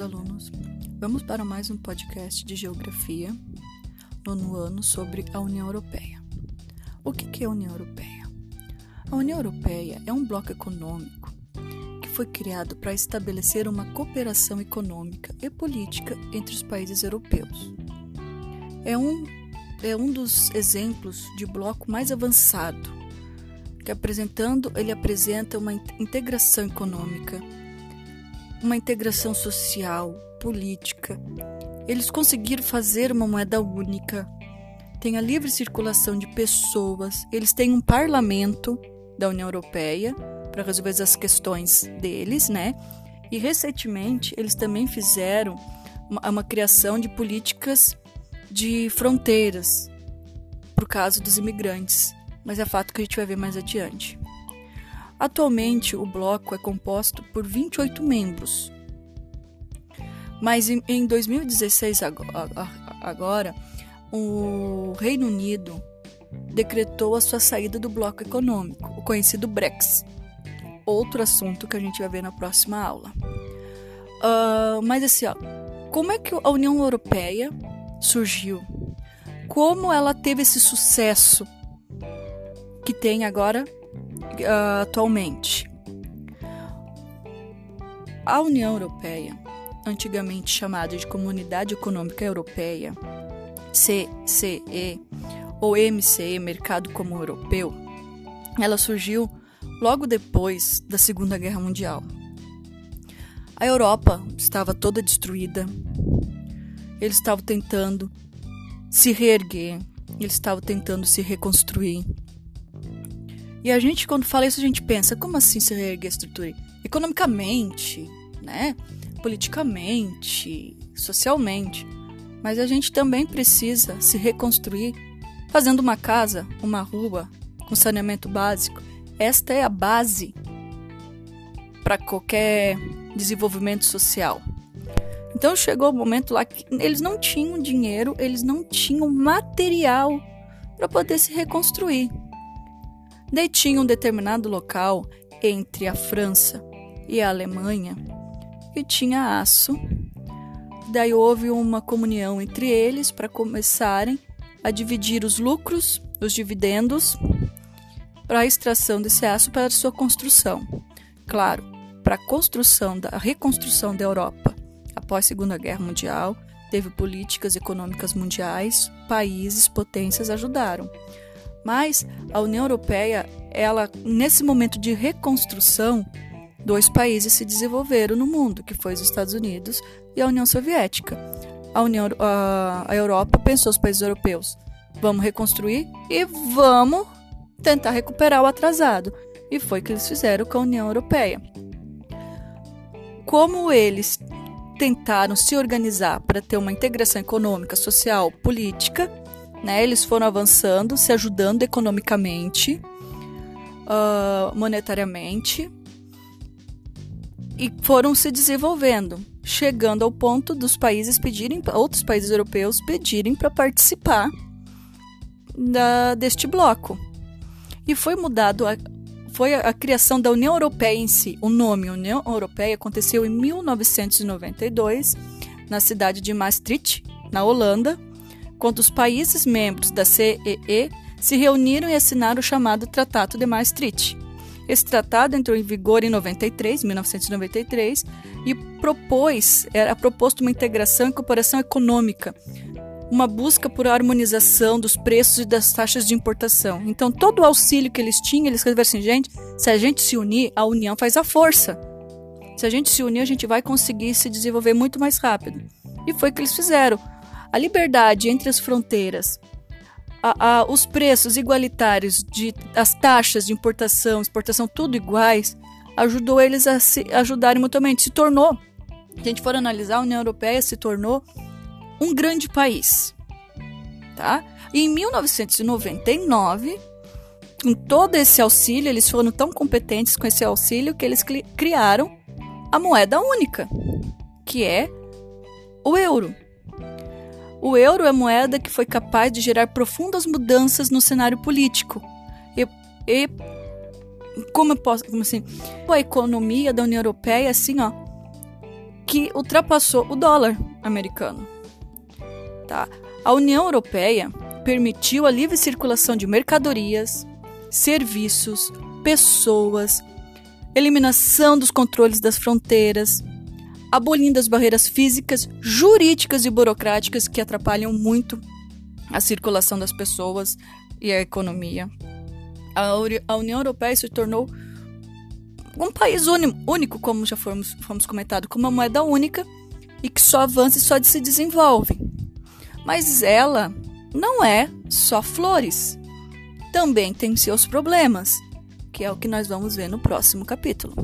alunos. Vamos para mais um podcast de Geografia, nono ano, sobre a União Europeia. O que é a União Europeia? A União Europeia é um bloco econômico que foi criado para estabelecer uma cooperação econômica e política entre os países europeus. É um, é um dos exemplos de bloco mais avançado, que apresentando, ele apresenta uma integração econômica uma integração social, política. Eles conseguiram fazer uma moeda única. Tem a livre circulação de pessoas. Eles têm um parlamento da União Europeia para resolver as questões deles, né? E recentemente eles também fizeram uma, uma criação de políticas de fronteiras para o caso dos imigrantes. Mas é fato que a gente vai ver mais adiante. Atualmente, o bloco é composto por 28 membros. Mas em 2016, agora, o Reino Unido decretou a sua saída do bloco econômico, o conhecido Brexit. Outro assunto que a gente vai ver na próxima aula. Uh, mas assim, ó, como é que a União Europeia surgiu? Como ela teve esse sucesso que tem agora uh, atualmente. A União Europeia, antigamente chamada de Comunidade Econômica Europeia, CCE, ou MCE, Mercado Comum Europeu, ela surgiu logo depois da Segunda Guerra Mundial. A Europa estava toda destruída. Eles estavam tentando se reerguer, eles estavam tentando se reconstruir. E a gente, quando fala isso, a gente pensa, como assim se reerguer a estrutura? Economicamente, né? Politicamente, socialmente. Mas a gente também precisa se reconstruir fazendo uma casa, uma rua, com saneamento básico. Esta é a base para qualquer desenvolvimento social. Então chegou o momento lá que eles não tinham dinheiro, eles não tinham material para poder se reconstruir. Daí tinha um determinado local entre a França e a Alemanha que tinha aço. Daí houve uma comunhão entre eles para começarem a dividir os lucros, os dividendos, para a extração desse aço para sua construção. Claro, para a construção da a reconstrução da Europa após a Segunda Guerra Mundial, teve políticas econômicas mundiais, países, potências ajudaram. Mas a União Europeia, ela nesse momento de reconstrução, dois países se desenvolveram no mundo, que foi os Estados Unidos e a União Soviética. A União a, Europa pensou os países europeus, vamos reconstruir e vamos tentar recuperar o atrasado. E foi o que eles fizeram com a União Europeia. Como eles tentaram se organizar para ter uma integração econômica, social, política, né? Eles foram avançando, se ajudando economicamente, uh, monetariamente e foram se desenvolvendo, chegando ao ponto dos países pedirem, outros países europeus pedirem para participar da, deste bloco. E foi mudado a, foi a, a criação da União Europeia em si. O nome União Europeia aconteceu em 1992 na cidade de Maastricht, na Holanda quando os países membros da CEE se reuniram e assinaram o chamado Tratado de Maastricht. Esse tratado entrou em vigor em 93, 1993 e propôs, era proposto uma integração e cooperação econômica, uma busca por harmonização dos preços e das taxas de importação. Então, todo o auxílio que eles tinham, eles escreveram assim, gente, se a gente se unir, a união faz a força. Se a gente se unir, a gente vai conseguir se desenvolver muito mais rápido. E foi o que eles fizeram a liberdade entre as fronteiras, a, a, os preços igualitários, de, as taxas de importação, exportação, tudo iguais, ajudou eles a se ajudarem mutuamente. Se tornou, se a gente for analisar, a União Europeia se tornou um grande país. Tá? E em 1999, com todo esse auxílio, eles foram tão competentes com esse auxílio que eles criaram a moeda única, que é o euro. O euro é moeda que foi capaz de gerar profundas mudanças no cenário político. E, e como eu posso, como assim, a economia da União Europeia assim, ó, que ultrapassou o dólar americano. Tá? A União Europeia permitiu a livre circulação de mercadorias, serviços, pessoas, eliminação dos controles das fronteiras, abolindo as barreiras físicas, jurídicas e burocráticas que atrapalham muito a circulação das pessoas e a economia. A, União Europeia se tornou um país único, como já fomos, fomos comentado, com uma moeda única e que só avança e só se desenvolve. Mas ela não é só flores. Também tem seus problemas, que é o que nós vamos ver no próximo capítulo.